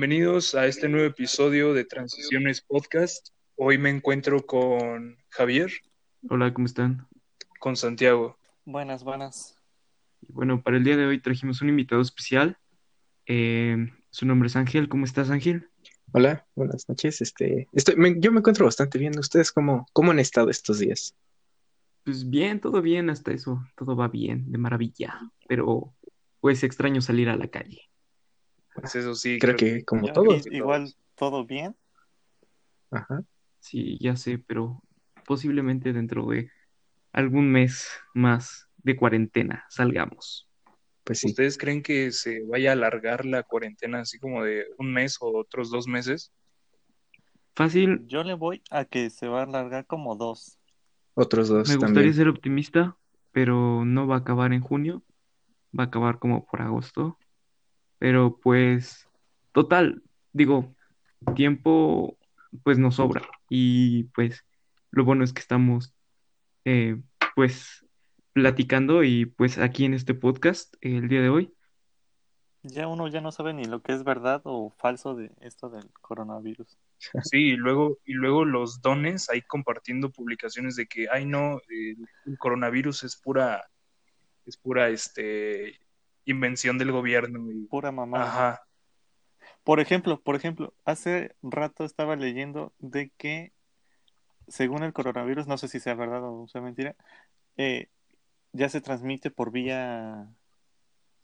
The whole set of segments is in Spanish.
Bienvenidos a este nuevo episodio de Transiciones Podcast. Hoy me encuentro con Javier, Hola, ¿cómo están? con Santiago. Buenas, buenas. Y Bueno, para el día de hoy trajimos un invitado especial. Eh, su nombre es Ángel. ¿Cómo estás, Ángel? Hola, buenas noches. Este, estoy, me- yo me encuentro bastante bien. ¿Ustedes cómo, cómo han estado estos días? Pues bien, todo bien hasta eso. Todo va bien, de maravilla. Pero pues extraño salir a la calle. Pues eso sí, Creo que como aquí igual todo bien. Ajá. Sí, ya sé, pero posiblemente dentro de algún mes más de cuarentena salgamos. Pues sí. ¿Ustedes creen que se vaya a alargar la cuarentena así como de un mes o otros dos meses? Fácil, Yo le voy a que se va a alargar como dos. Otros dos me gustaría ser optimista, pero no va a acabar en junio. Va a acabar como por agosto. Pero pues, total, digo, tiempo pues nos sobra. Y pues lo bueno es que estamos eh, pues platicando y pues aquí en este podcast eh, el día de hoy. Ya uno ya no sabe ni lo que es verdad o falso de esto del coronavirus. Sí, y luego, y luego los dones ahí compartiendo publicaciones de que, ay no, el, el coronavirus es pura, es pura, este, invención del gobierno. Y, Pura mamada. ajá, Por ejemplo, por ejemplo, hace rato estaba leyendo de que según el coronavirus, no sé si sea verdad o sea mentira, eh, ya se transmite por vía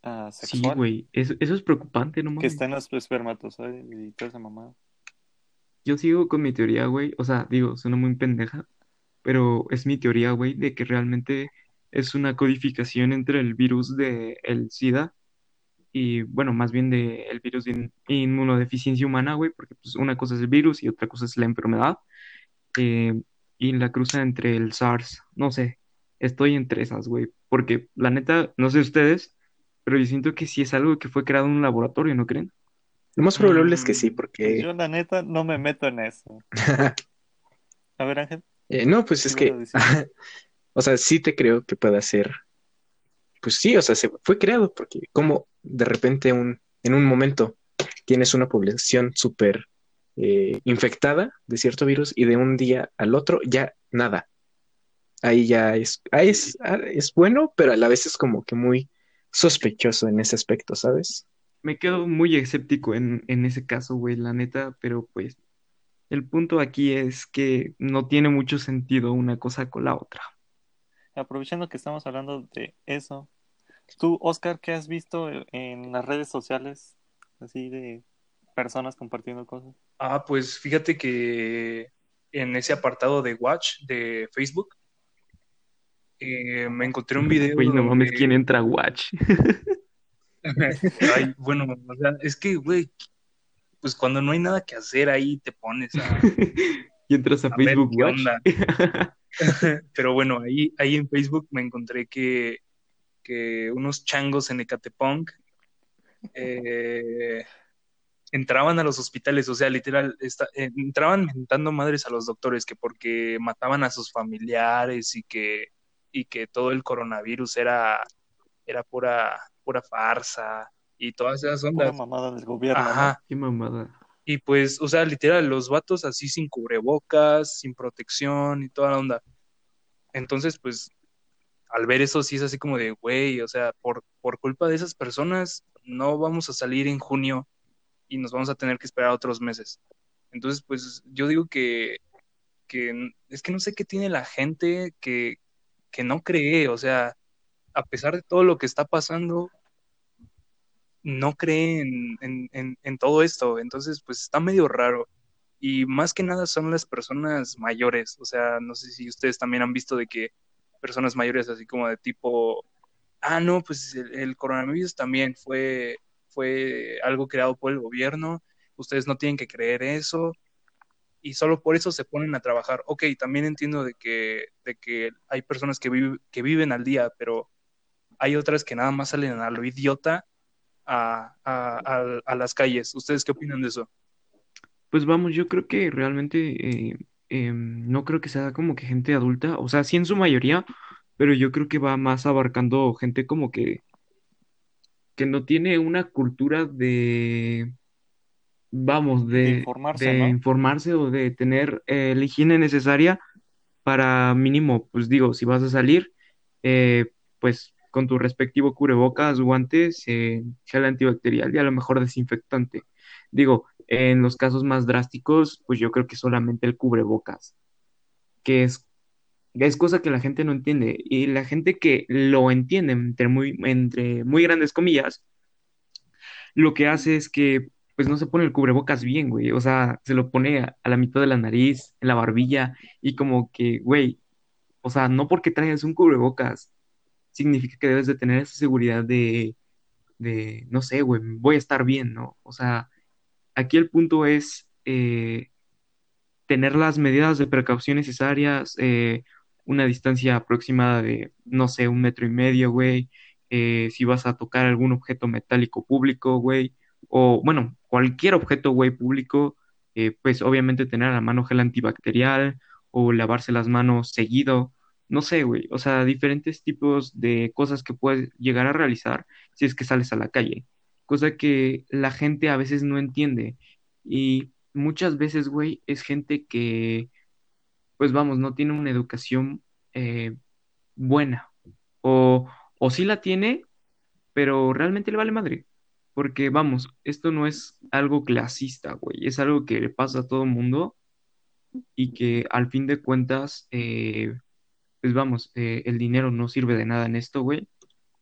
ah, Sí, sexual, güey, eso, eso es preocupante, no que mames. está en los espermatozoides y toda esa mamada. Yo sigo con mi teoría, güey. O sea, digo, suena muy pendeja, pero es mi teoría, güey, de que realmente es una codificación entre el virus de el SIDA y, bueno, más bien de el virus de in- inmunodeficiencia humana, güey, porque pues una cosa es el virus y otra cosa es la enfermedad. eh, y la cruza entre el SARS. No sé, estoy entre esas, güey, porque la neta, no sé ustedes, pero yo siento que sí es algo que fue creado en un laboratorio, ¿no creen? Lo más probable es que Mm, sí, porque Yo la neta no me meto en eso. A ver, Ángel. eh, no, pues es ¿qué que? o sea, sí te creo que pueda ser. Pues sí, o sea, se fue creado porque como de repente un, en un momento tienes una población súper eh, infectada de cierto virus y de un día al otro ya nada. Ahí ya es, ahí es, ah, es bueno, pero a la vez es como que muy sospechoso en ese aspecto, ¿sabes? Me quedo muy escéptico en, en ese caso, güey, la neta, pero pues el punto aquí es que no tiene mucho sentido una cosa con la otra. Aprovechando que estamos hablando de eso, tú, Oscar, ¿qué has visto en las redes sociales? Así de personas compartiendo cosas. Ah, pues fíjate que en ese apartado de Watch de Facebook eh, me encontré un video Güey, no mames, ¿quién entra a Watch? Ay, bueno, o sea, es que, güey, pues cuando no hay nada que hacer ahí te pones a, Y entras a a ver Facebook qué Watch. onda. Pero bueno, ahí, ahí en Facebook me encontré que, que unos changos en Ecatepunk eh, entraban a los hospitales, o sea, literal, esta- eh, entraban mentando madres a los doctores que porque mataban a sus familiares y que, y que todo el coronavirus era, era pura, pura farsa y todas esas Pura ondas. mamada del gobierno. Qué mamada. Y pues, o sea, literal, los vatos así sin cubrebocas, sin protección y toda la onda. Entonces, pues, al ver eso sí es así como de, güey, o sea, por, por culpa de esas personas no vamos a salir en junio y nos vamos a tener que esperar otros meses. Entonces, pues, yo digo que, que es que no sé qué tiene la gente que, que no cree, o sea, a pesar de todo lo que está pasando, no cree en, en, en, todo esto. Entonces, pues está medio raro. Y más que nada son las personas mayores. O sea, no sé si ustedes también han visto de que personas mayores así como de tipo, ah, no, pues el, el coronavirus también fue, fue algo creado por el gobierno. Ustedes no tienen que creer eso. Y solo por eso se ponen a trabajar. Ok, también entiendo de que, de que hay personas que, vive- que viven al día, pero hay otras que nada más salen a lo idiota a, a, a- a las calles. ¿Ustedes qué opinan de eso? Pues vamos, yo creo que realmente eh, em, no creo que sea como que gente adulta, o sea, sí en su mayoría, pero yo creo que va más abarcando gente como que, que no tiene una cultura de, vamos, De de, informarse, de ¿no? informarse o de tener eh, la higiene necesaria para mínimo, pues digo, si vas a salir, eh, pues con tu respectivo cubrebocas, guantes, eh, gel antibacterial y a lo mejor desinfectante. Digo, en los casos más drásticos, pues yo creo que solamente el cubrebocas, que es, es cosa que la gente no entiende. Y la gente que lo entiende, entre muy, entre muy grandes comillas, lo que hace es que pues no se pone el cubrebocas bien, güey. O sea, se lo pone a, a la mitad de la nariz, en la barbilla, y como que, güey, o sea, no porque traigas un cubrebocas significa que debes de tener esa seguridad de, de, no sé, güey, voy a estar bien, ¿no? O sea, aquí el punto es eh, tener las medidas de precaución necesarias, eh, una distancia aproximada de, no sé, un metro y medio, güey, eh, si vas a tocar algún objeto metálico público, güey, o bueno, cualquier objeto, güey, público, eh, pues obviamente tener a la mano gel antibacterial o lavarse las manos seguido, no sé, güey, o sea, diferentes tipos de cosas que puedes llegar a realizar si es que sales a la calle, cosa que la gente a veces no entiende y muchas veces, güey, es gente que pues vamos, no tiene una educación eh, buena. O, o sí la tiene, pero realmente le vale madre. Porque vamos, esto no es algo clasista, güey. Es algo que le pasa a todo mundo y que al fin de cuentas, eh, pues vamos, eh, el dinero no sirve de nada en esto, güey.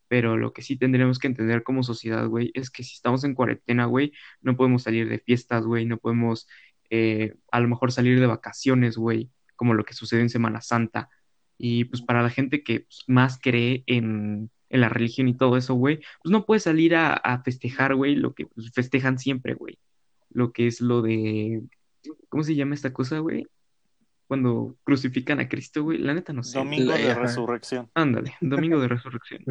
Pero lo que sí tendremos que entender como sociedad, güey, es que si estamos en cuarentena, güey, no podemos salir de fiestas, güey, no podemos eh, a lo mejor salir de vacaciones, güey, como lo que sucede en Semana Santa. Y pues para la gente que pues, más cree en, en la religión y todo eso, güey, pues no puede salir a, a festejar, güey, lo que pues, festejan siempre, güey. Lo que es lo de, ¿cómo se llama esta cosa, güey? Cuando crucifican a Cristo, güey, la neta no sé. Domingo La- de ajá. resurrección. Ándale, Domingo de Resurrección.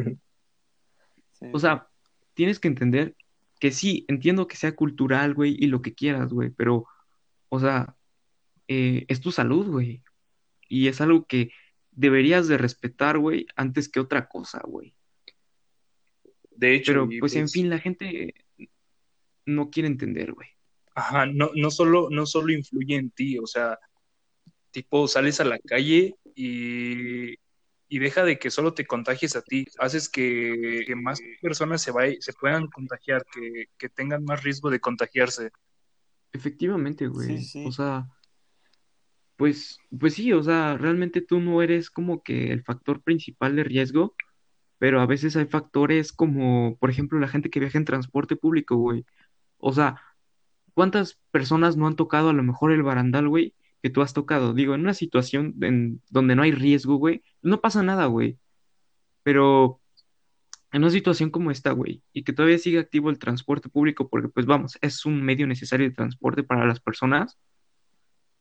Sí, O sea, tienes que entender que sí, entiendo que sea cultural, güey, y lo que quieras, güey, pero, o sea, eh, es tu salud, güey, y es algo que deberías de respetar, güey, antes que otra cosa, güey. De hecho, Pero, y, pues, en fin, la gente no quiere entender, güey. Ajá, no, no solo, no solo influye en ti, o sea, tipo, sales a la calle y, y deja de que solo te contagies a ti, haces que, que más personas se, vay- se puedan contagiar, que, que tengan más riesgo de contagiarse. Efectivamente, güey. Sí, sí. O sea, pues, pues sí, o sea, realmente tú no eres como que el factor principal de riesgo, pero a veces hay factores como, por ejemplo, la gente que viaja en transporte público, güey. O sea, ¿cuántas personas no han tocado a lo mejor el barandal, güey, que tú has tocado? Digo, en una situación en donde no hay riesgo, güey, no pasa nada, güey. Pero en una situación como esta, güey, y que todavía sigue activo el transporte público, porque pues vamos, es un medio necesario de transporte para las personas,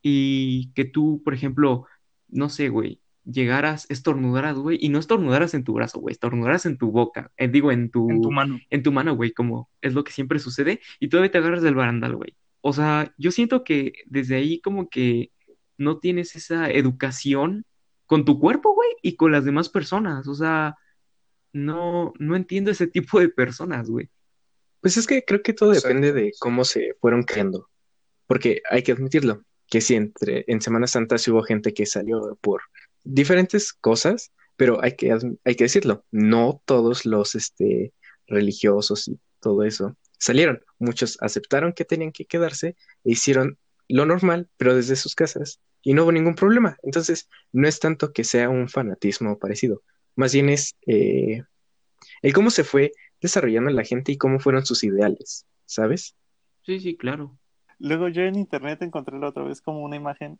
y que tú, por ejemplo, no sé, güey, llegaras, estornudaras, güey, y no estornudaras en tu brazo, güey, estornudaras en tu boca, eh, digo, en tu, En tu mano. en tu mano, güey, como es lo que siempre sucede, y todavía te agarras del barandal, güey. O sea, yo siento que desde ahí como que no tienes esa educación con tu cuerpo, güey, y con las demás personas. O sea, no, no entiendo ese tipo de personas, güey. Pues es que creo que todo depende de cómo se fueron creando. Porque hay que admitirlo, que sí, entre, en Semana Santa sí hubo gente que salió por diferentes cosas, pero hay que, hay que decirlo, no todos los este, religiosos y todo eso salieron. Muchos aceptaron que tenían que quedarse e hicieron lo normal, pero desde sus casas, y no hubo ningún problema. Entonces, no es tanto que sea un fanatismo parecido, más bien es eh, el cómo se fue desarrollando la gente y cómo fueron sus ideales, ¿sabes? Sí, sí, claro. Luego yo en internet encontré la otra vez como una imagen,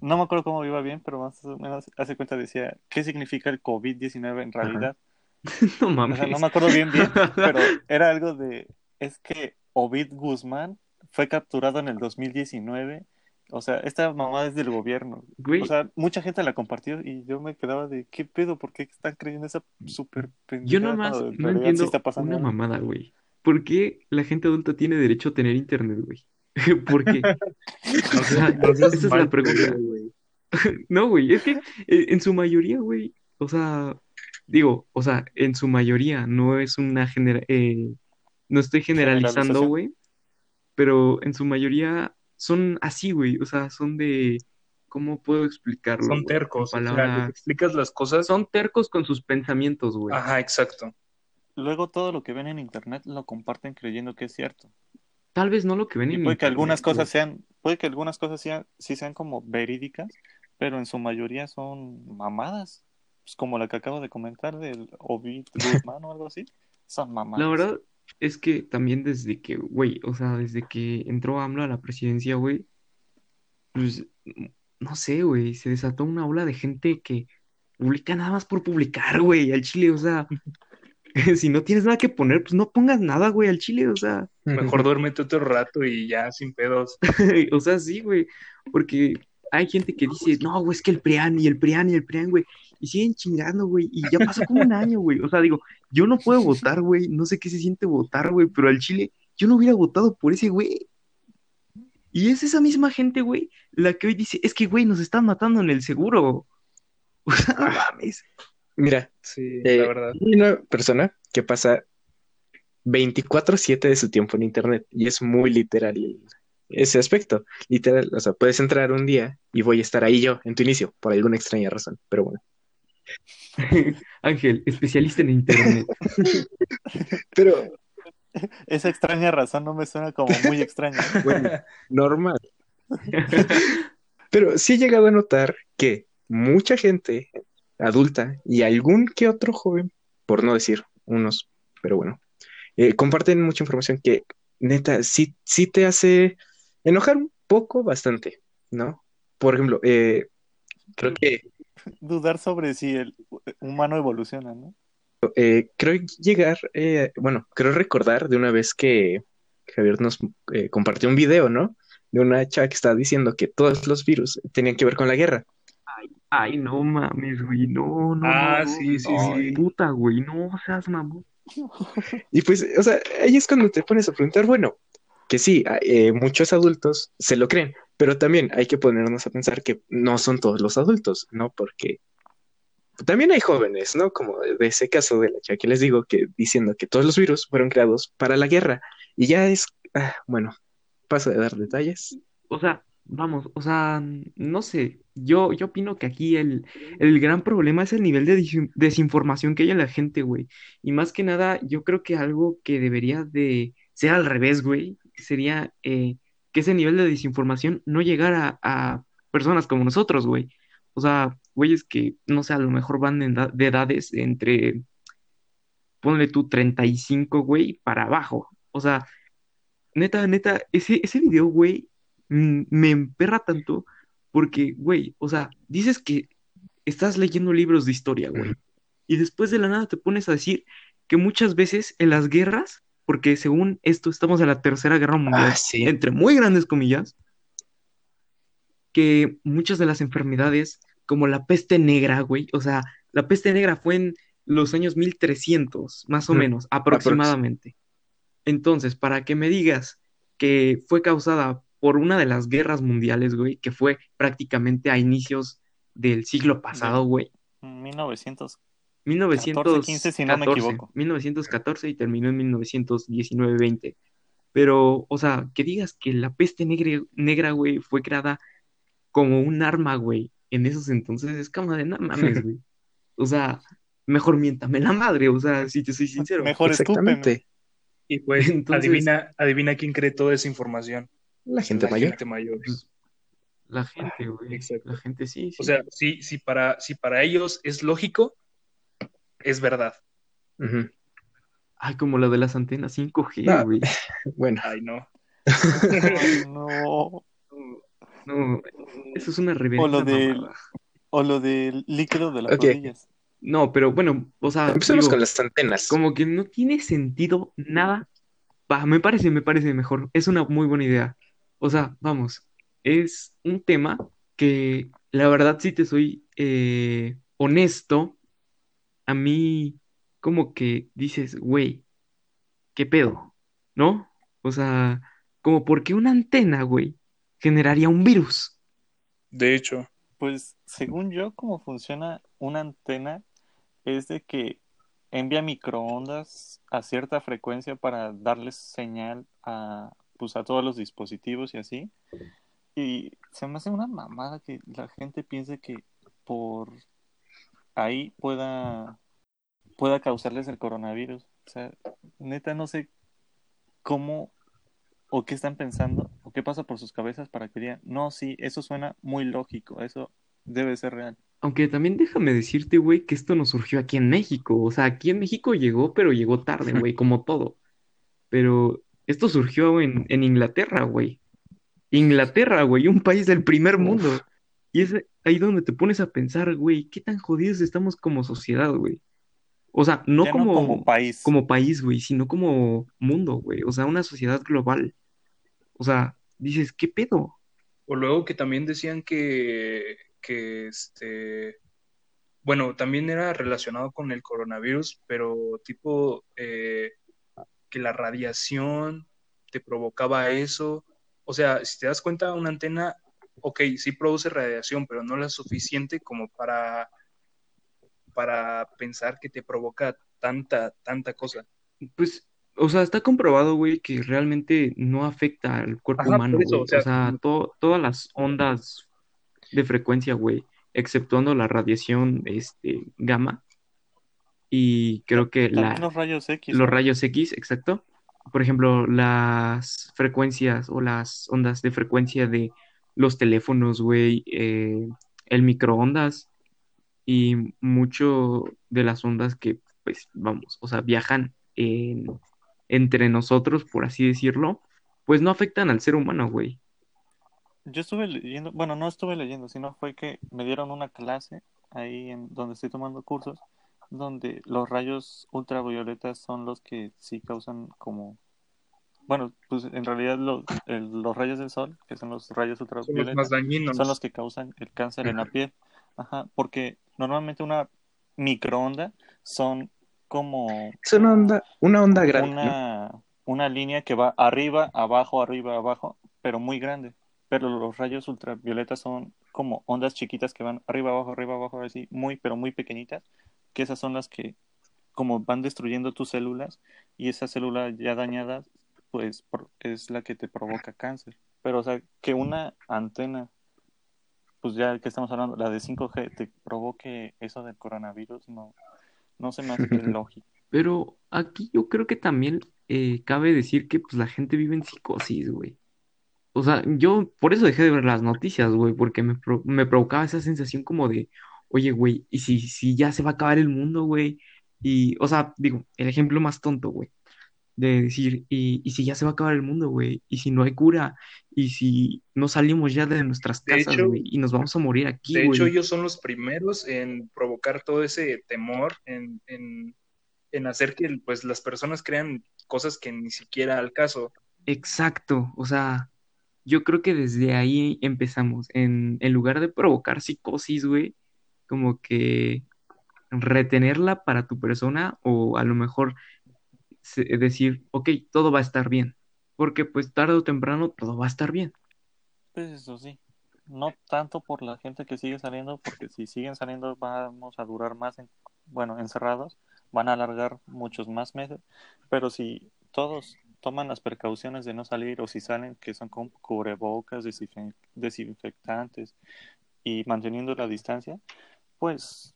no me acuerdo cómo iba bien, pero más o menos hace cuenta decía, ¿qué significa el COVID-19 en realidad? No O mames. sea, no me acuerdo bien bien, pero era algo de, es que Ovid Guzmán fue capturado en el 2019, o sea, esta mamá es del gobierno. Güey, O sea, mucha gente la compartió y yo me quedaba de, ¿qué pedo? ¿Por qué están creyendo esa súper yo pendejada nomás cuando en no realidad sí entiendo está pasando una mamada, güey. ¿Por qué la gente adulta tiene derecho a tener internet, güey? ¿Por qué? O sea, no esa es mal la pregunta. güey. No, güey, es que eh, en su mayoría, güey, o sea, digo, o sea, en su mayoría no es una genera eh, no estoy generalizando, güey, pero en su mayoría son así, güey. O sea, son de. ¿Cómo puedo explicarlo? Son güey? Tercos. o sea, explicas las cosas. Son tercos con sus pensamientos, güey. Ajá, exacto. Luego todo lo que ven en internet lo comparten creyendo que es cierto. Tal vez no lo que ven Y en puede que algunas internet, cosas sean, puede que algunas cosas sean, sí sean como verídicas, pero en su mayoría son mamadas. Pues como la que acabo de comentar del Ovid Guzmán o algo así. Son mamadas. La verdad es que también desde que, güey, o sea, desde que entró AMLO a la presidencia, güey, pues, no sé, güey, se desató una ola de gente que publica nada más por publicar, güey, al chile, o sea, si no tienes nada que poner, pues no pongas nada, güey, al chile, o sea, Mejor duérmete otro rato y ya sin pedos. o sea, sí, güey, porque hay gente que dice, no, güey, es que el PRIAN y el PRIAN y el PRIAN, güey, y siguen chingando, güey, y ya pasó como un año, güey, o sea, digo, yo no puedo votar, güey, no sé qué se siente votar, güey, pero al Chile yo no hubiera votado por ese güey. Y es esa misma gente, güey, la que hoy dice, es que, güey, nos están matando en el seguro. O sea, no mames. Mira, Sí, eh, la verdad. hay una persona que pasa 24/7 de su tiempo en internet y es muy literal ese aspecto. Literal, o sea, puedes entrar un día y voy a estar ahí yo en tu inicio, por alguna extraña razón, pero bueno. Ángel, especialista en internet. Pero Esa extraña razón no me suena como muy extraña. bueno, normal. Pero sí he llegado a notar que mucha gente adulta y algún que otro joven, por no decir unos, pero bueno, eh, comparten mucha información que neta sí, sí te hace enojar un poco, bastante, ¿no? Por ejemplo, eh, creo que Dudar sobre si el humano evoluciona, ¿no? eh, creo llegar, eh, bueno, creo recordar de una vez que Javier nos eh, compartió un video, ¿no? De una chava que estaba diciendo que todos los virus tenían que ver con la guerra. Ay, no mames, güey, no, no, Ah, no, sí, sí, no, sí. puta, güey, no seas mamón. Y pues, o sea, ahí es cuando te pones a preguntar, bueno, que sí, eh, muchos adultos se lo creen, pero también hay que ponernos a pensar que no son todos los adultos, ¿no? Porque también hay jóvenes, ¿no? Como de ese caso de la chica que les digo, que diciendo que todos los virus fueron creados para la guerra. Y ya es, ah, bueno, paso de dar detalles. O sea, vamos, o sea, no sé, yo, yo opino que aquí el, el gran problema es el nivel de desinformación que hay en la gente, güey. Y más que nada, yo creo que algo que debería de ser al revés, güey, sería eh, que ese nivel de desinformación no llegara a personas como nosotros, güey. O sea, güeyes que, no sé, a lo mejor van de edades entre, ponle tú 35, güey, para abajo. O sea, neta, neta, ese, ese video, güey me emperra tanto porque, güey, o sea, dices que estás leyendo libros de historia, güey, y después de la nada te pones a decir que muchas veces en las guerras, porque según esto estamos en la Tercera Guerra Mundial, Ah, sí. entre muy grandes comillas, que muchas de las enfermedades, como la peste negra, güey, o sea, la peste negra fue en los años 1300, más o menos, aproximadamente. Entonces, para que me digas que fue causada por una de las guerras mundiales, güey, que fue prácticamente a inicios del siglo pasado, güey. 1900. 1914, 15, si no me equivoco. 1914 y terminó en 1919-20. Pero, o sea, que digas que la peste negra, negra, güey, fue creada como un arma, güey, en esos entonces, es como de, no mames, güey. O sea, mejor miéntame la madre, o sea, si te soy sincero. Mejor. Exactamente. Y pues, Entonces- adivina, adivina quién cree toda esa información. La gente La mayor. gente mayor. Pues, La gente, güey. Exacto. La gente sí, sí. O sea, si, si, para, si para ellos es lógico, es verdad. Ay, como lo de las antenas 5G, No. güey. Bueno, Ay, no. No. No, eso es una reverenda O lo del- mamada. O lo del líquido de las Ok. rodillas. No, pero bueno, o sea, empecemos digo, con las antenas. como que no tiene sentido nada. Me parece, me parece mejor. Es una muy buena idea. O sea, vamos, es un tema que la verdad, si te soy eh, honesto, a mí como que dices, güey, ¿qué pedo? ¿No? O sea, como porque una antena, güey, generaría un virus. De hecho, Pues según yo, cómo funciona una antena es de que envía microondas a cierta frecuencia para darles señal a pues a todos los dispositivos y así. Y se me hace una mamada que la gente piense que por ahí pueda pueda causarles el coronavirus. O sea, neta no sé cómo o qué están pensando o qué pasa por sus cabezas para que digan, no, sí, eso suena muy lógico, eso debe ser real. Aunque también déjame decirte, güey, que esto no surgió aquí en México. O sea, aquí en México llegó, pero llegó tarde, güey, como todo. Pero esto surgió en, en Inglaterra, güey. Inglaterra, güey, un país del primer mundo. Y es ahí donde te pones a pensar, güey, qué tan jodidos estamos como sociedad, güey. O sea, no Ya como, como país. como país, güey, sino como mundo, güey. O sea, una sociedad global. O sea, dices, ¿qué pedo? O luego que también decían que, que este, bueno, también era relacionado con el coronavirus, pero tipo eh, que la radiación te provocaba eso. O sea, si te das cuenta, una antena, ok, sí produce radiación, pero no la suficiente como para, para pensar que te provoca tanta, tanta cosa. Pues, o sea, está comprobado, güey, que realmente no afecta al cuerpo Ajá, humano, por eso, güey. o sea, O sea, to- todas las ondas de frecuencia, güey, exceptuando la radiación, este, gamma, y creo que la, los rayos X. los ¿no? rayos X, exacto. Por ejemplo, las frecuencias o las ondas de frecuencia de los teléfonos, güey, eh, el microondas y mucho de las ondas que, pues, vamos, o sea, viajan en- entre nosotros, por así decirlo, pues no afectan al ser humano, güey. Yo estuve leyendo, bueno, no estuve leyendo, sino fue que me dieron una clase ahí en donde estoy tomando cursos, donde los rayos ultravioletas son los que sí causan como, bueno, pues en realidad los, el- los rayos del sol, que son los rayos Son los más ultravioletas, dañinos. son los que causan el cáncer en la piel. Ajá, porque normalmente una microonda son como Es una onda, una onda grande, ¿no? una, una línea que va arriba, abajo, arriba, abajo, pero muy grande. Pero los rayos ultravioletas son como ondas chiquitas que van arriba, abajo, arriba, abajo, así, muy, pero muy pequeñitas, que esas son las que como van destruyendo tus células y esa célula ya dañada, pues es la que te provoca cáncer. Pero, o sea, que una antena, pues ya que estamos hablando, la de 5G, te provoque eso del coronavirus, no, no se me hace lógico. Pero aquí yo creo que también eh, cabe decir que pues la gente vive en psicosis, güey. O sea, yo por eso dejé de ver las noticias, güey, porque me, pro- me provocaba esa sensación como de, oye, güey, ¿y si, si ya se va a acabar el mundo, güey? Y, o sea, digo, el ejemplo más tonto, güey, de decir, ¿y, y si ya se va a acabar el mundo, güey? ¿Y si no hay cura? ¿Y si no salimos ya de nuestras De casas, hecho- güey? Y nos vamos a morir aquí, De hecho, ellos son los primeros en provocar todo ese temor, en, en, en hacer que pues, las personas crean cosas que ni siquiera al caso. Exacto, o sea, yo creo que desde ahí empezamos, en, en lugar de provocar psicosis, güey, como que retenerla para tu persona o a lo mejor decir, ok, todo va a estar bien, porque pues tarde o temprano todo va a estar bien. Pues eso sí, no tanto por la gente que sigue saliendo, porque si siguen saliendo vamos a durar más, en- bueno, encerrados, van a alargar muchos más meses, pero si todos toman las precauciones de no salir o si salen que son con cubrebocas, desinfe- desinfectantes y manteniendo la distancia, pues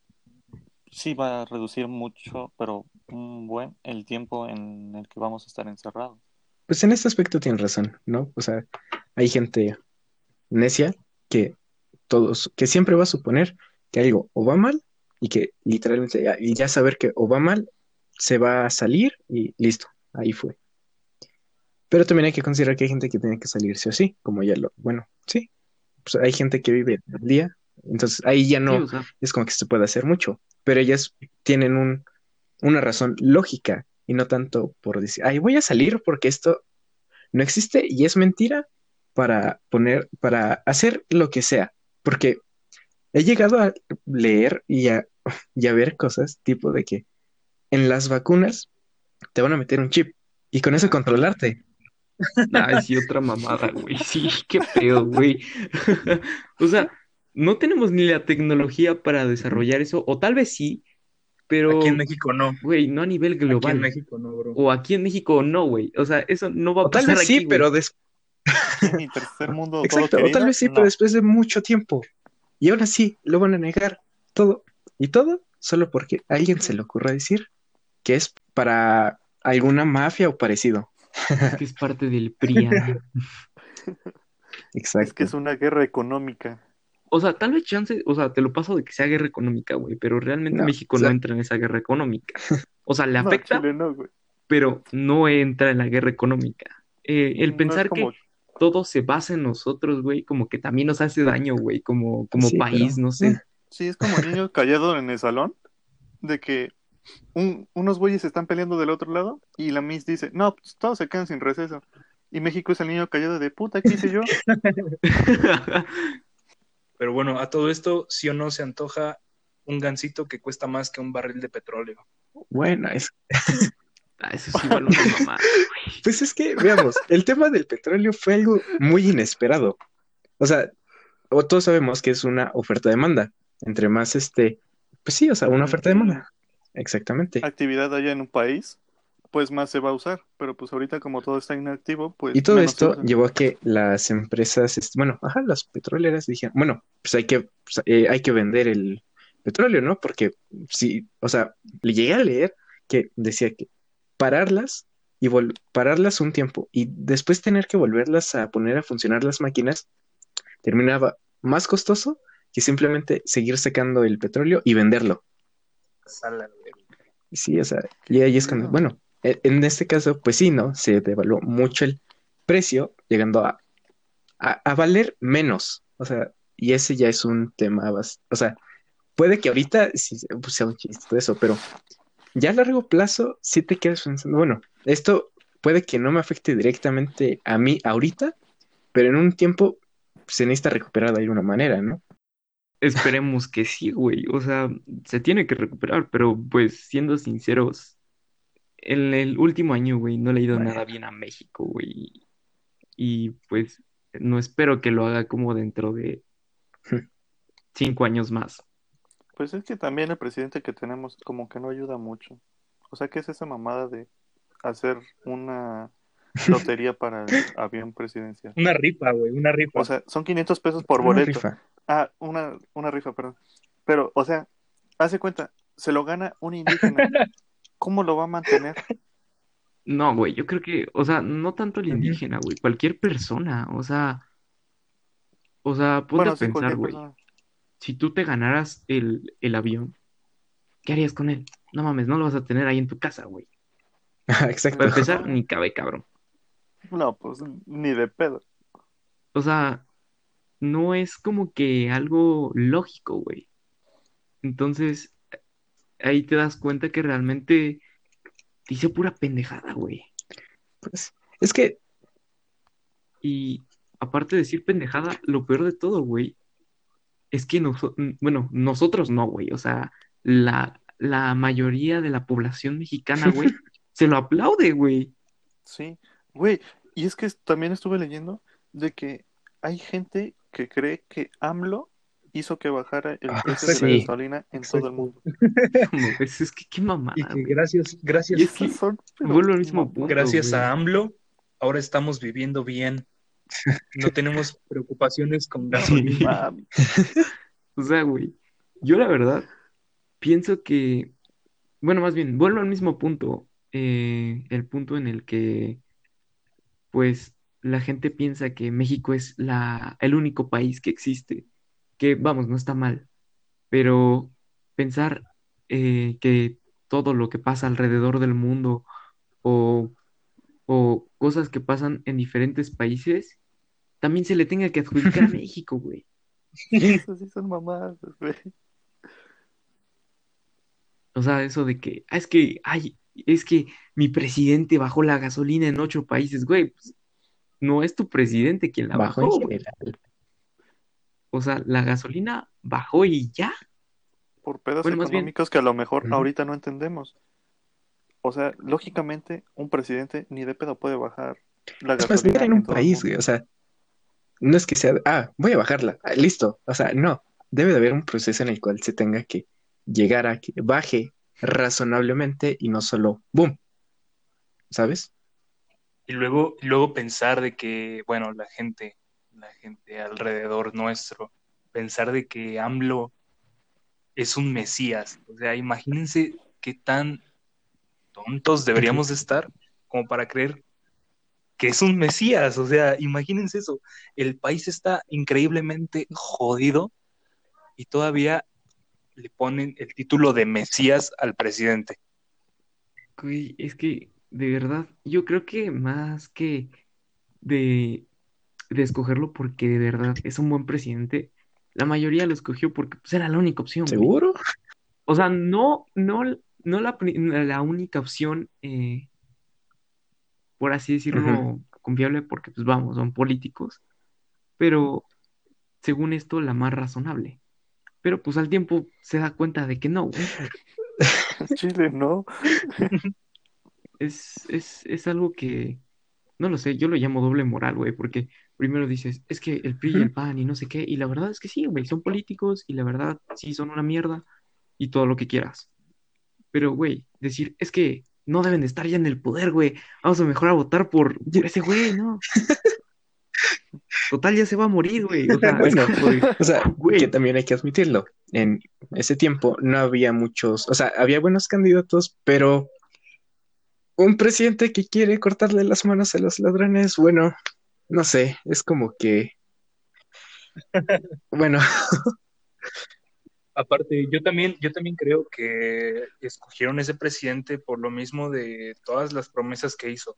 sí va a reducir mucho, pero un buen el tiempo en el que vamos a estar encerrados. Pues en este aspecto tienes razón, ¿no? O sea, hay gente necia que todos, que siempre va a suponer que algo o va mal y que literalmente ya, y ya saber que o va mal, se va a salir y listo, ahí fue. Pero también hay que considerar que hay gente que tiene que salirse así, como ya lo, bueno, sí, pues hay gente que vive al día, entonces ahí ya Sí, no o sea, es como que se puede hacer mucho, pero ellas tienen un, una razón lógica y no tanto por decir, ay, voy a salir porque esto no existe y es mentira para poner, para hacer lo que sea, porque he llegado a leer y a, y a ver cosas tipo de que en las vacunas te van a meter un chip y con eso controlarte. ay, sí, otra mamada, güey, sí, qué pedo, güey. O sea, no tenemos ni la tecnología para desarrollar eso, o tal vez sí, pero, Aquí en México no. güey, no a nivel Aquí en global. México no, bro. O aquí en México no, güey. O sea, eso no va a O tal vez sí, pero des- En mi tercer mundo todo Exacto, o tal vez sí, no. pero después de mucho tiempo. Y ahora sí, lo van a negar todo. Y todo solo porque a alguien se le ocurra decir que es para alguna mafia o parecido. Es que es parte del PRIAN. Exacto. Es que es una guerra económica. O sea, tal vez chance, o sea, te lo paso de que sea guerra económica, güey, pero realmente No, México o sea- no entra en esa guerra económica. O sea, le No, afecta, Chile no, güey. pero no entra en la guerra económica. Eh, el No es pensar como- que todo se basa en nosotros, güey, como que también nos hace daño, güey, como, como Sí, país, pero- no sé. Sí, es como el niño callado en el salón, de que un- unos güeyes están peleando del otro lado y la Miss dice, no, pues, todos se quedan sin receso. Y México es el niño callado de puta, ¿qué hice yo? Pero bueno, a todo esto, sí o no se antoja un gansito que cuesta más que un barril de petróleo. Bueno, es, Ah, eso sí vale una güey. pues es que, veamos, el tema del petróleo fue algo muy inesperado. O sea, o todos sabemos que es una oferta-demanda. Entre más este, pues sí, o sea, una oferta-demanda. Exactamente. Actividad allá en un país, pues más se va a usar. Pero pues ahorita como todo está inactivo, pues... Y todo esto llevó a que las empresas, este, bueno, ajá, las petroleras dijeron, bueno, pues hay que, pues, eh, hay que vender el petróleo, ¿no? Porque sí, o sea, le llegué a leer que decía que pararlas y pararlas un tiempo y después tener que volverlas a poner a funcionar las máquinas terminaba más costoso que simplemente seguir sacando el petróleo y venderlo. Y Sí, o sea, y ahí es cuando, No. bueno, en este caso, pues sí, ¿no? Se devaluó mucho el precio, llegando a, a, valer menos. O sea, y ese ya es un tema, o sea, puede que ahorita sí pues, sea un chiste todo eso, pero ya a largo plazo sí te quedas pensando, bueno, esto puede que no me afecte directamente a mí ahorita, pero en un tiempo se necesita recuperar de alguna manera, ¿no? Esperemos que sí, güey. O sea, se tiene que recuperar, pero pues siendo sinceros, en el último año, güey, no le ha ido Bueno. nada bien a México, güey. Y pues no espero que lo haga como dentro de cinco años más. Pues es que también el presidente que tenemos como que no ayuda mucho. O sea, ¿qué es esa mamada de hacer una lotería para el avión presidencial? Una rifa, güey, una rifa. O sea, son 500 pesos por Una boleto. rifa. Ah, una, una rifa, perdón. Pero, o sea, hace cuenta, se lo gana un indígena. ¿Cómo lo va a mantener? No, güey, yo creo que, o sea, no tanto el indígena, güey, cualquier persona, o sea, o sea, ponte Bueno, a sí, pensar, güey, si tú te ganaras el, el avión, ¿qué harías con él? No mames, no lo vas a tener ahí en tu casa, güey. Exacto. Para empezar, ni cabe, cabrón. No, pues ni de pedo. O sea, no es como que algo lógico, güey. Entonces, ahí te das cuenta que realmente dice pura pendejada, güey. Pues, es que Y aparte de decir pendejada, lo peor de todo, güey, es que noso- bueno, nosotros no, güey. O sea, la, la mayoría de la población mexicana, güey, se lo aplaude, güey. Sí, güey. Y es que también estuve leyendo de que hay gente que cree que AMLO hizo que bajara el Ah, precio de la gasolina en Exacto. todo el mundo. Como, es, es que qué mamada, Y que gracias, gracias, Y es que son, mismo punto, gracias güey. a AMLO, ahora estamos viviendo bien. No tenemos preocupaciones con gasolina. O sea, güey, yo la verdad pienso que, bueno, más bien, vuelvo al mismo punto, eh, el punto en el que, pues, la gente piensa que México es la, el único país que existe, que, vamos, no está mal, pero pensar eh, que todo lo que pasa alrededor del mundo o, o cosas que pasan en diferentes países, también se le tenga que adjudicar a México, güey. Esas sí son mamadas, güey. O sea, eso de que, ah, es que, ay, es que mi presidente bajó la gasolina en ocho países, güey. pues, no es tu presidente quien la bajo bajó, en general. O sea, la gasolina bajó y ya. Por pedos Bueno, más bien- económicos que a lo mejor ahorita no entendemos. O sea, lógicamente, un presidente ni de pedo puede bajar la Es más, gasolina en un país, güey, o sea, no es que sea, ah, voy a bajarla, ah, listo, o sea, no, debe de haber un proceso en el cual se tenga que llegar a que baje razonablemente y no solo boom. ¿Sabes? Y luego, y luego pensar de que, bueno, la gente, la gente alrededor nuestro, pensar de que AMLO es un mesías. O sea, imagínense qué tan tontos deberíamos de estar como para creer que es un mesías. O sea, imagínense eso. El país está increíblemente jodido y todavía le ponen el título de mesías al presidente. Es que de verdad, yo creo que más que de, de escogerlo porque de verdad es un buen presidente, la mayoría lo escogió porque pues, era la única opción. güey. ¿Seguro? O sea, no, no, no la, la única opción, eh, por así decirlo, confiable, porque pues vamos, son políticos, pero según esto, la más razonable. Pero pues al tiempo se da cuenta de que no, güey. Chile, ¿no? Es, es, es algo que, no lo sé, yo lo llamo doble moral, güey, porque primero dices, es que el PRI y el PAN y no sé qué, y la verdad es que sí, güey, son políticos y la verdad sí son una mierda y todo lo que quieras. Pero, güey, decir, es que no deben de estar ya en el poder, güey, vamos a mejor a votar por, por ese güey, ¿no? Total, ya se va a morir, güey. O sea, Bueno, de- O sea, Güey. que también hay que admitirlo. En ese tiempo no había muchos, o sea, había buenos candidatos, pero un presidente que quiere cortarle las manos a los ladrones, bueno, no sé, es como que, bueno, Aparte, yo también, yo también creo que escogieron ese presidente por lo mismo de todas las promesas que hizo.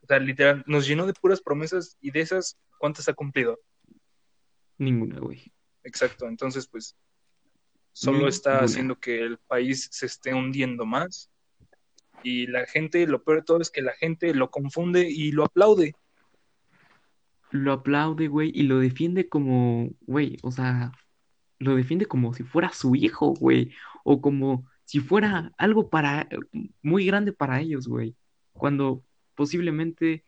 O sea, literal, nos llenó de puras promesas y de esas, ¿cuántas ha cumplido? ninguna, güey. Exacto, entonces pues solo está Ninguna. haciendo que el país se esté hundiendo más y la gente, lo peor de todo es que la gente lo confunde y lo aplaude. Lo aplaude, güey, y lo defiende como, güey, o sea, lo defiende como si fuera su hijo, güey, o como si fuera algo para muy grande para ellos, güey, cuando posiblemente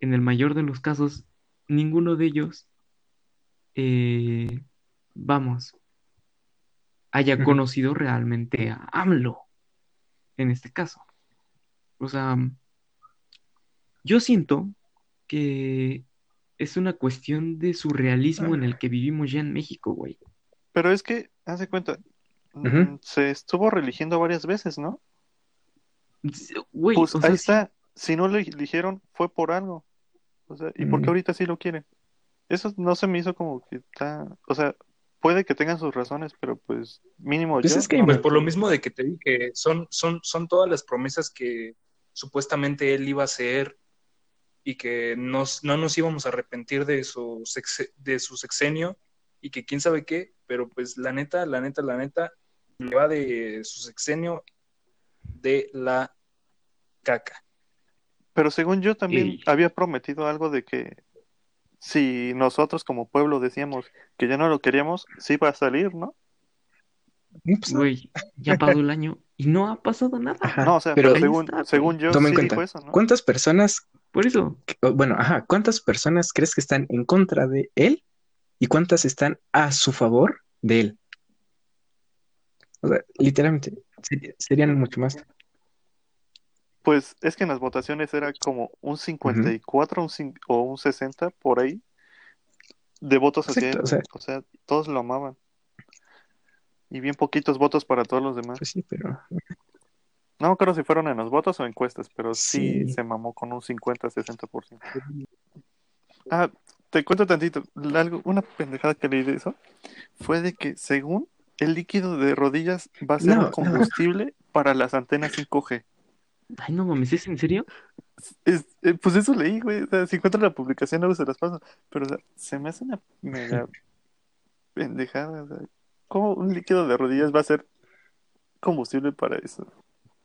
en el mayor de los casos ninguno de ellos, eh, vamos, haya conocido realmente a AMLO, en este caso. O sea, yo siento que es una cuestión de surrealismo en el que vivimos ya en México, güey. Pero es que, haz de cuenta, mm, se estuvo religiendo varias veces, ¿no? Güey, Pues o sea, ahí está. Si no lo eligieron, fue por algo. O sea, ¿y por qué Mm. ahorita sí lo quieren? Eso no se me hizo como que está. O sea, puede que tengan sus razones, pero pues mínimo Pues yo. es que no Pues me- por lo mismo de que te dije, son, son, son todas las promesas que supuestamente él iba a hacer y que nos, no nos íbamos a arrepentir de su, sexe- de su sexenio y que quién sabe qué, pero pues la neta, la neta, la neta, le va de su sexenio de la caca. Pero según yo también había prometido algo de que si nosotros como pueblo decíamos que ya no lo queríamos, sí iba a salir, ¿no? Ups, güey, ya pasó el año y no ha pasado nada. ajá, No, o sea, pero según, está, güey. según yo sí cuenta, dijo eso, ¿no? ¿cuántas personas, Por eso, bueno, ajá, cuántas personas crees que están en contra de él y cuántas están a su favor de él? O sea, literalmente, ser- serían mucho más. Pues es que en las votaciones era como un 54 un cin- o un 60 por ahí de votos hacia Exacto, él. o sea- güey. O sea, todos lo amaban. Y bien poquitos votos para todos los demás. Pues sí, pero No me acuerdo si fueron en los votos o encuestas, pero sí, Sí. se mamó con un 50-60%. Ah, te cuento tantito. Algo, una pendejada que leí de eso fue de que según el líquido de rodillas va a ser No, un combustible para las antenas 5G. ay, no mames, ¿es en serio? Es- eh, pues eso leí, güey. O sea, si encuentro la publicación luego se las paso. Pero o sea, se me hace una mega pendejada. O sea, ¿cómo un líquido de rodillas va a ser combustible para eso?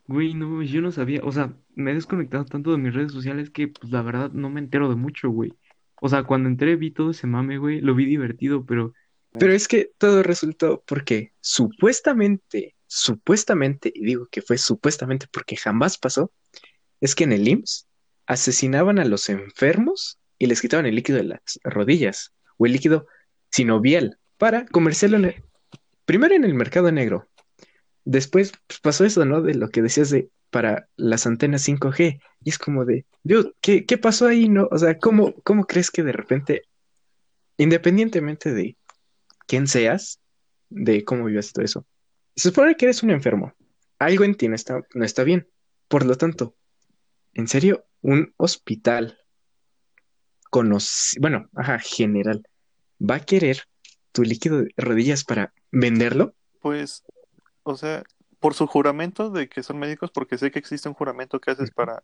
Güey, no yo no sabía, o sea, me he desconectado tanto de mis redes sociales que, pues, la verdad, no me entero de mucho, güey. O sea, cuando entré vi todo ese mame, güey, lo vi divertido, pero, Pero es que todo resultó porque supuestamente, supuestamente, y digo que fue supuestamente porque jamás pasó, es que en el IMSS asesinaban a los enfermos y les quitaban el líquido de las rodillas o el líquido sinovial para comerciarlo en el- primero en el mercado negro, después pues, pasó eso, ¿no? De lo que decías de para las antenas 5G. Y es como de, dude, ¿qué, qué pasó ahí? No? O sea, ¿cómo, ¿cómo crees que de repente, independientemente de quién seas, de cómo vivas todo eso, se supone que eres un enfermo. Algo en ti no está, no está bien. Por lo tanto, en serio, un hospital conocido, bueno, ajá, general, va a querer tu líquido de rodillas para venderlo. Pues, o sea, por su juramento de que son médicos, porque sé que existe un juramento que haces para,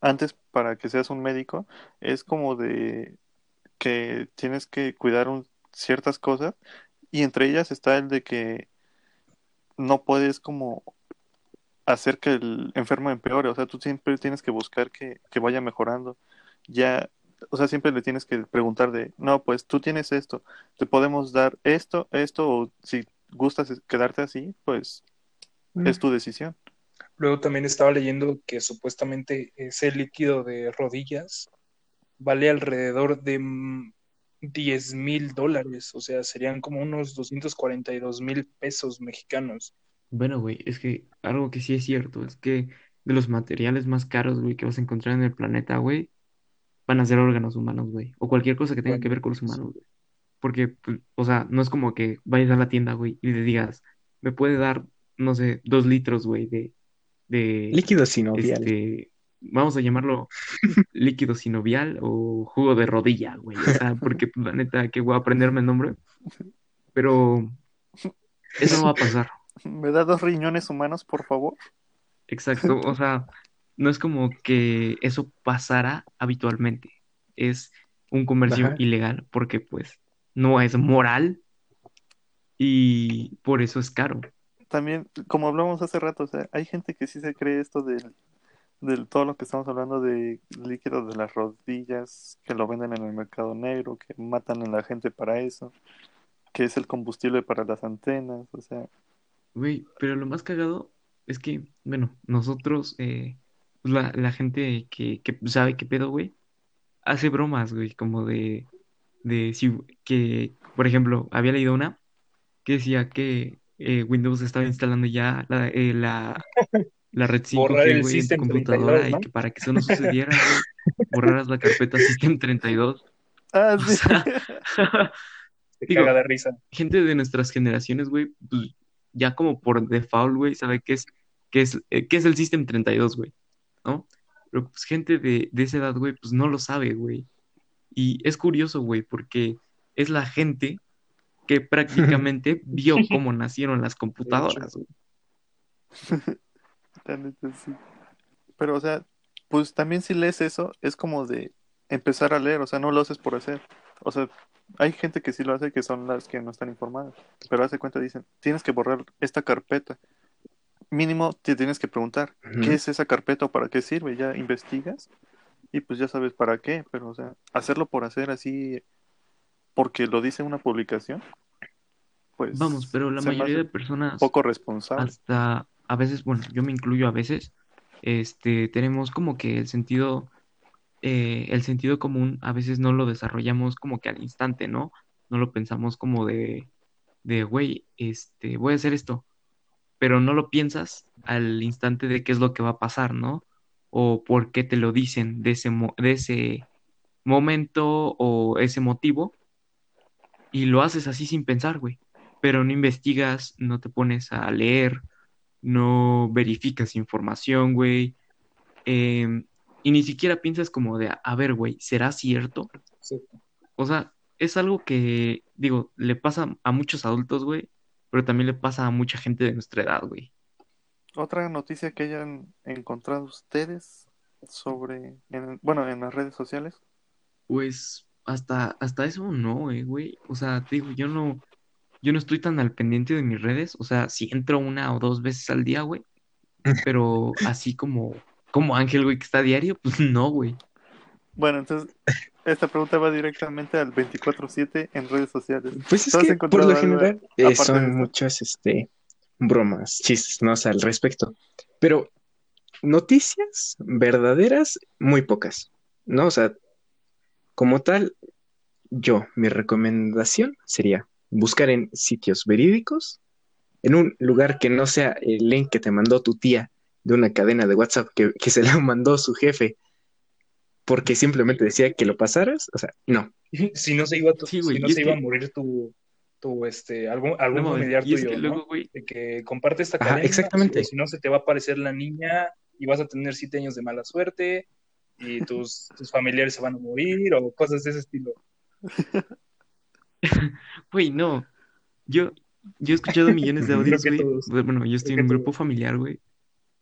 antes para que seas un médico, es como de que tienes que cuidar un- ciertas cosas y entre ellas está el de que no puedes como hacer que el enfermo empeore, o sea, tú siempre tienes que buscar que, que vaya mejorando. Ya, o sea, siempre le tienes que preguntar de, no, pues tú tienes esto, te podemos dar esto, esto, o si gustas quedarte así, pues es tu decisión. Luego también estaba leyendo que supuestamente ese líquido de rodillas vale alrededor de mm, 10 mil dólares, o sea, serían como unos 242 mil pesos mexicanos. Bueno, güey, es que algo que sí es cierto es que de los materiales más caros, güey, que vas a encontrar en el planeta, güey, van a ser órganos humanos, güey, o cualquier cosa que tenga que ver con los humanos, güey. Porque, pues, o sea, no es como que vayas a la tienda, güey, y le digas, me puede dar, no sé, dos litros, güey, de, de, Líquido sinovial. este, vamos a llamarlo líquido sinovial o jugo de rodilla, güey, o sea, porque, pues, la neta, que voy a aprenderme el nombre, pero eso no va a pasar. ¿Me da dos riñones humanos, por favor? Exacto, o sea, no es como que eso pasara habitualmente. Es un comercio Ajá. ilegal porque pues no es moral y por eso es caro. También, como hablamos hace rato, o sea, hay gente que sí se cree esto del, del todo lo que estamos hablando de líquido de las rodillas, que lo venden en el mercado negro, que matan a la gente para eso, que es el combustible para las antenas, o sea, Güey, pero lo más cagado es que, bueno, nosotros, eh, pues, la, la gente que, que sabe qué pedo, güey, hace bromas, güey, como de, de si, que, por ejemplo, había leído una que decía que eh, Windows estaba instalando ya la, eh, la, la red Borrar 5G, el en tu System computadora 32, y que para que eso no sucediera, borraras la carpeta System 32. ah, O sí. sea, Te Digo, caga de risa. gente de nuestras generaciones, güey, pues ya como por default, güey, sabe qué es, qué es, eh, qué es el System 32, güey, ¿no? Pero pues gente de, de esa edad, güey, pues no lo sabe, güey. Y es curioso, güey, porque es la gente que prácticamente vio cómo nacieron las computadoras, güey. Pero, o sea, pues también si lees eso, es como de empezar a leer, o sea, no lo haces por hacer. O sea, hay gente que sí lo hace, que son las que no están informadas. Pero hace cuenta, dicen, tienes que borrar esta carpeta. Mínimo te tienes que preguntar. ¿qué es esa carpeta o para qué sirve? Ya investigas y pues ya sabes para qué. Pero, o sea, hacerlo por hacer así, porque lo dice una publicación, pues Vamos, pero la mayoría de personas poco responsable. hasta a veces, bueno, yo me incluyo a veces, este, tenemos como que el sentido, eh, el sentido común a veces no lo desarrollamos como que al instante, ¿no? No lo pensamos como de, de, güey, este, voy a hacer esto, pero no lo piensas al instante de qué es lo que va a pasar, ¿no? O por qué te lo dicen de ese, mo- de ese momento o ese motivo, y lo haces así sin pensar, güey. Pero no investigas, no te pones a leer, no verificas información, güey. em, y ni siquiera piensas como de, a ver, güey, ¿será cierto? Sí. O sea, es algo que, digo, le pasa a muchos adultos, güey, pero también le pasa a mucha gente de nuestra edad, güey. Otra noticia que hayan encontrado ustedes sobre, en- bueno, en las redes sociales. Pues hasta, hasta eso no, eh, güey. O sea, te digo, yo no, yo no estoy tan al pendiente de mis redes. O sea, si entro una o dos veces al día, güey. Pero así como, como Ángel, güey, que está a diario, pues no, güey. Bueno, entonces, esta pregunta va directamente al 24/7 en redes sociales. Pues es ¿Tú has que por lo general eh, son esto? muchas este, bromas, chistes, ¿no? O sea, al respecto. Pero noticias verdaderas, muy pocas, ¿no? O sea, como tal, yo, mi recomendación sería buscar en sitios verídicos en un lugar que no sea el link que te mandó tu tía de una cadena de WhatsApp que, que se la mandó su jefe porque simplemente decía que lo pasaras, o sea, no. Si no se iba, tu- Sí, güey, si no se iba que- a morir tu, tu este, algún, algún No familiar y es tuyo, que ¿no? luego, güey, De que comparte esta Ajá, cadena, exactamente. si no se te va a aparecer la niña y vas a tener siete años de mala suerte y tus, tus familiares se van a morir o cosas de ese estilo. Güey, no. Yo, yo he escuchado millones de audios, güey. Bueno, yo estoy en un grupo familiar, güey.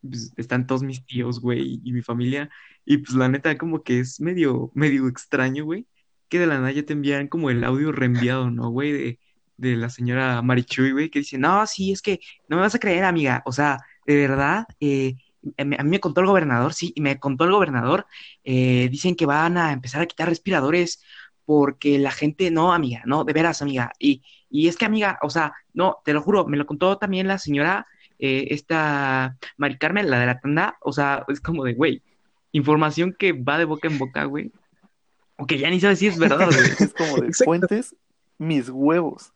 Pues, están todos mis tíos, güey, y mi familia. Y pues la neta, como que es medio, medio extraño, güey. Que de la nada ya te envían como el audio reenviado, ¿no, güey? De, de la señora Marichuy, güey, que dice, no, sí, es que no me vas a creer, amiga. O sea, de verdad, eh, a mí me contó el gobernador, sí, y me contó el gobernador. eh, dicen que van a empezar a quitar respiradores porque la gente, no, amiga, no, de veras, amiga. Y, y es que, amiga, o sea, no, te lo juro, me lo contó también la señora, eh, esta Mari Carmen, la de la tanda, o sea, es como de, güey, información que va de boca en boca, güey, o que ya ni sabes si es verdad, güey. Es como de Exacto. fuentes, mis huevos.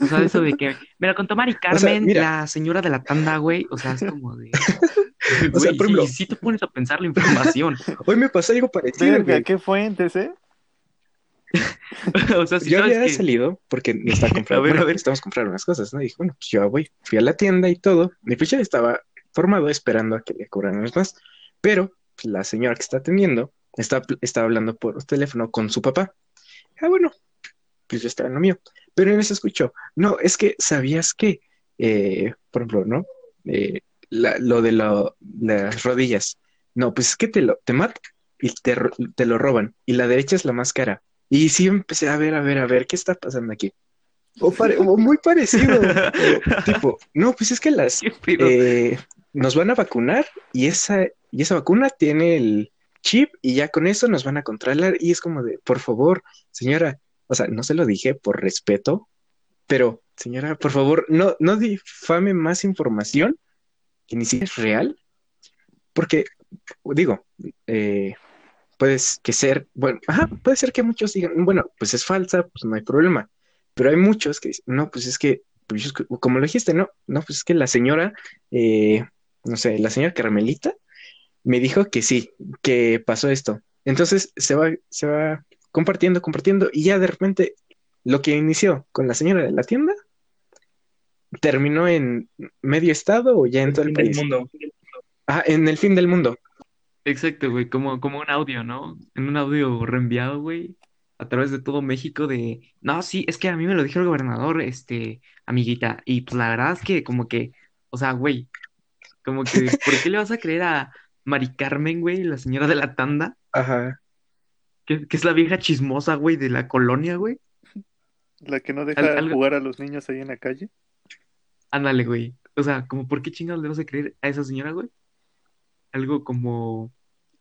O sea, eso de que me lo contó Mari Carmen, mira. la señora de la tanda, güey, o sea, es como de, O sea, por ejemplo- sí te pones a pensar la información, Hoy me pasó algo parecido, güey. ¿qué fuentes, eh? o sea, si yo sabes había que... salido porque me estaba comprando, A ver, bueno, a ver. necesitamos comprar unas cosas, ¿no? Y dije, bueno, pues yo voy, fui a la tienda y todo. Mi ficha estaba formado esperando a que le cobraran los más, pero pues, la señora que está atendiendo está, estaba hablando por teléfono con su papá. Ah, bueno, pues yo estaba en lo mío. Pero en eso escuchó, no, es que sabías que, eh, por ejemplo, ¿no? Eh, la- lo de las rodillas. No, pues es que te lo te matan y te, lo roban. Y la derecha es la más cara. Y sí empecé a ver, a ver, a ver, ¿qué está pasando aquí? O, pare- o muy parecido. o tipo, no, pues es que las eh, nos van a vacunar y esa, y esa vacuna tiene el chip y ya con eso nos van a controlar. Y es como de, por favor, señora, o sea, no se lo dije por respeto, pero señora, por favor, no, no difame más información que ni siquiera es real, porque digo, eh, puedes que ser, bueno, ajá, puede ser que muchos digan, bueno, pues es falsa, pues no hay problema, pero hay muchos que dicen, no, pues es que, pues, como lo dijiste, no, no, pues es que la señora, eh, no sé, la señora Carmelita me dijo que sí, que pasó esto. Entonces se va, se va compartiendo, compartiendo, y ya de repente lo que inició con la señora de la tienda terminó en medio estado o ya en El todo el país. mundo. Ah, en el fin del mundo. Exacto, güey, como, como un audio, ¿no? En un audio reenviado, güey, a través de todo México de, no, sí, es que a mí me lo dijo el gobernador, este, amiguita, y pues la verdad es que como que, o sea, güey, como que, ¿por qué le vas a creer a Mari Carmen, güey, la señora de la tanda, Ajá. Que, que es la vieja chismosa, güey, de la colonia, güey? La que no deja Al- jugar a los niños ahí en la calle. Ándale, güey. O sea, como, ¿por qué chingados le vas a creer a esa señora, güey? Algo como,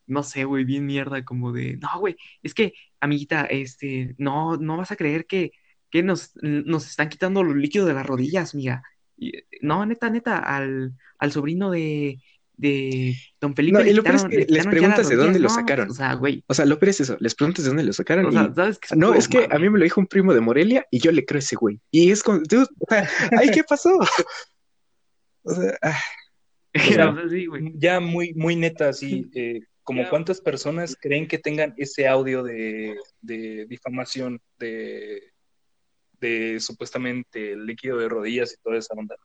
no sé, güey, bien mierda, como de, no, güey, es que, amiguita, este, no, no vas a creer que, que nos, nos están quitando los líquidos de las rodillas, amiga. Y, no, neta, neta, al, al sobrino de, de Don Felipe No, le y lo peor es quitaron- que le les preguntas de dónde lo sacaron. O sea, güey, O sea, lo peor es eso, les preguntas de dónde lo sacaron o y sea, ¿sabes qué? no, es que a mí me lo dijo un primo de Morelia y yo le creo a ese güey. Y es como, dude, o sea, ay, ¿qué pasó? O sea, ah, sí. Ya muy, muy neta, así, eh, como cuántas personas creen que tengan ese audio de, de difamación de, de supuestamente el líquido de rodillas y toda esa onda.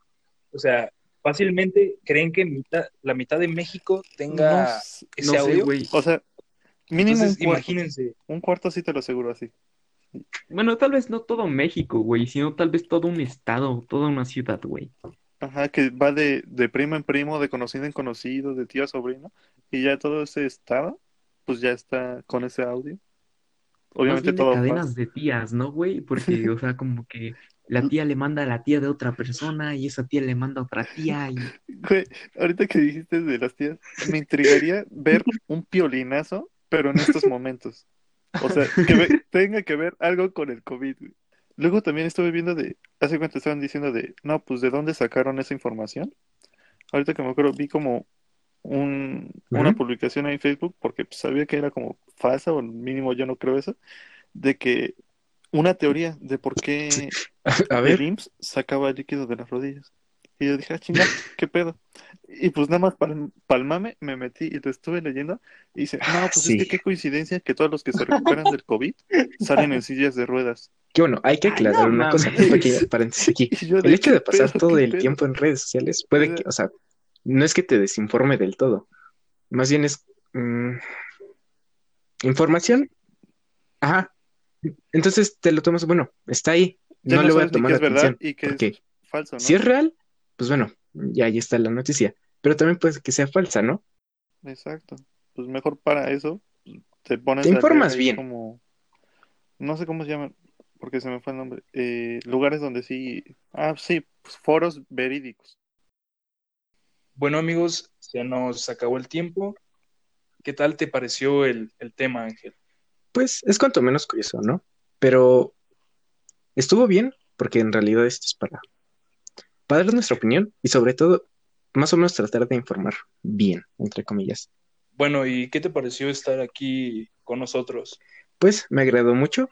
O sea, fácilmente creen que mitad, la mitad de México tenga ese No sé, audio. güey. o sea, mínimo Entonces, un cuarto. imagínense, Un cuarto sí te lo aseguro así. Bueno, tal vez no todo México, güey, sino tal vez todo un estado, toda una ciudad, güey. Ajá, que va de, de primo en primo, de conocido en conocido, de tío a sobrino, y ya todo ese estado, pues ya está con ese audio. Más Obviamente bien de todo cadenas más. de tías, ¿no, güey? Porque, o sea, como que la tía le manda a la tía de otra persona y esa tía le manda a otra tía y... Güey, ahorita que dijiste de las tías, me intrigaría ver un piolinazo, pero en estos momentos. O sea, que ve- tenga que ver algo con el COVID, güey. Luego también estuve viendo de, hace cuánto estaban diciendo de, no, pues de dónde sacaron esa información. Ahorita que me acuerdo, vi como un, una publicación ahí en Facebook, porque pues, sabía que era como falsa, o mínimo yo no creo eso, de que una teoría de por qué a el IMSS sacaba el líquido de las rodillas. Y yo dije, ah, chinga, ¿qué pedo? Y pues nada más pal palmame, me metí y lo estuve leyendo. Y dice, no, pues Sí. es que qué coincidencia que todos los que se recuperan del COVID salen en sillas de ruedas. Que bueno, hay que Ay, aclarar no una cosa, mames. un pequeño paréntesis aquí. Y yo El hecho ¿qué de pasar pedo, todo el pedo? tiempo en redes sociales puede que, o sea, no es que te desinforme del todo, más bien es mm, información. Ajá. Entonces te lo tomas, bueno, está ahí, Ya no le voy a tomar qué es verdad atención, y qué porque es falso, ¿no? si es real, pues bueno, ya ahí está la noticia, pero también puede que sea falsa, ¿no? Exacto. Pues mejor para eso te pones Te informas bien. como no sé cómo se llaman porque se me fue el nombre. Eh, lugares donde sí, ah, sí, pues, foros verídicos. Bueno, amigos, ya nos acabó el tiempo. ¿Qué tal te pareció el, el tema, Ángel? Pues es cuanto menos curioso, ¿no? Pero estuvo bien, porque en realidad esto es para, para dar nuestra opinión y sobre todo, más o menos tratar de informar bien, entre comillas. Bueno, ¿y qué te pareció estar aquí con nosotros? Pues me agradó mucho,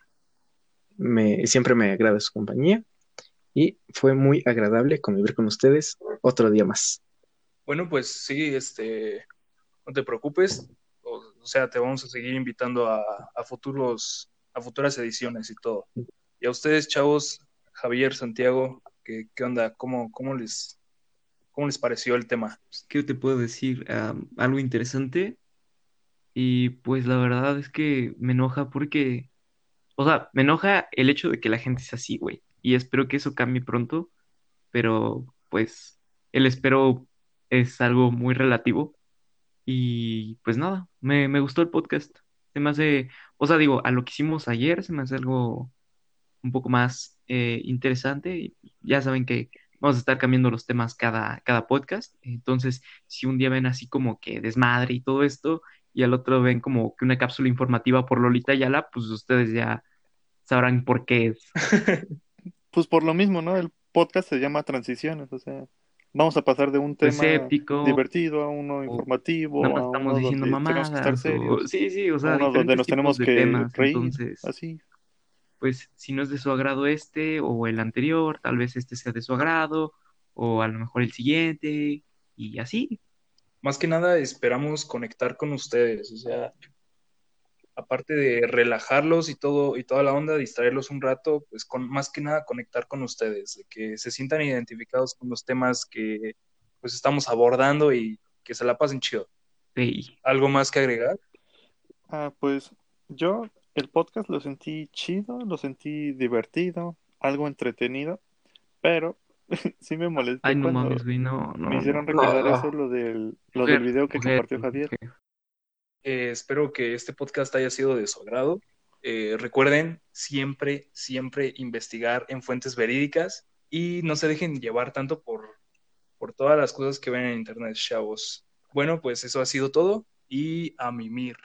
me, siempre me agrada su compañía y fue muy agradable convivir con ustedes otro día más. Bueno, pues sí, este, no te preocupes. O, sea, te vamos a seguir invitando a, futuros, a futuras ediciones y todo. Y a ustedes, chavos, Javier, Santiago, ¿qué, qué onda? ¿Cómo, cómo les, cómo les pareció el tema? ¿Qué te puedo decir? Algo interesante. Y pues la verdad es que me enoja porque, o sea, me enoja el hecho de que la gente sea así, güey. Y espero que eso cambie pronto, pero pues el espero es algo muy relativo. Y pues nada, me, me gustó el podcast. Se me hace, o sea, digo, a lo que hicimos ayer se me hace algo un poco más eh, interesante. Ya saben que vamos a estar cambiando los temas cada, cada podcast. Entonces, si un día ven así como que desmadre y todo esto, y al otro ven como que una cápsula informativa por Lolita Ayala, pues ustedes ya sabrán por qué es. Pues por lo mismo, ¿no? El podcast se llama Transiciones, o sea, vamos a pasar de un Pues tema épico, divertido a uno informativo, nada más a estamos uno diciendo donde tenemos que estar mamadas. o- serios, Sí, sí, o a sea, uno donde nos tenemos que temas. reír, Entonces, así. pues si no es de su agrado este o el anterior, tal vez este sea de su agrado, o a lo mejor el siguiente, y así. Más que nada esperamos conectar con ustedes, o sea, aparte de relajarlos y todo y toda la onda, distraerlos un rato, pues con más que nada conectar con ustedes, de que se sientan identificados con los temas que pues estamos abordando y que se la pasen chido. Sí. ¿Algo más que agregar? Ah, pues yo el podcast lo sentí chido, lo sentí divertido, algo entretenido, pero sí me molestó Ay, no cuando mames, no, no. me hicieron no. recordar no. eso, lo del, lo Mujer, del video que mujer, compartió Javier. mujer. Eh, espero que este podcast haya sido de su agrado. Eh, recuerden siempre, siempre investigar en fuentes verídicas y no se dejen llevar tanto por, por todas las cosas que ven en internet, chavos. Bueno, pues eso ha sido todo y a mimir.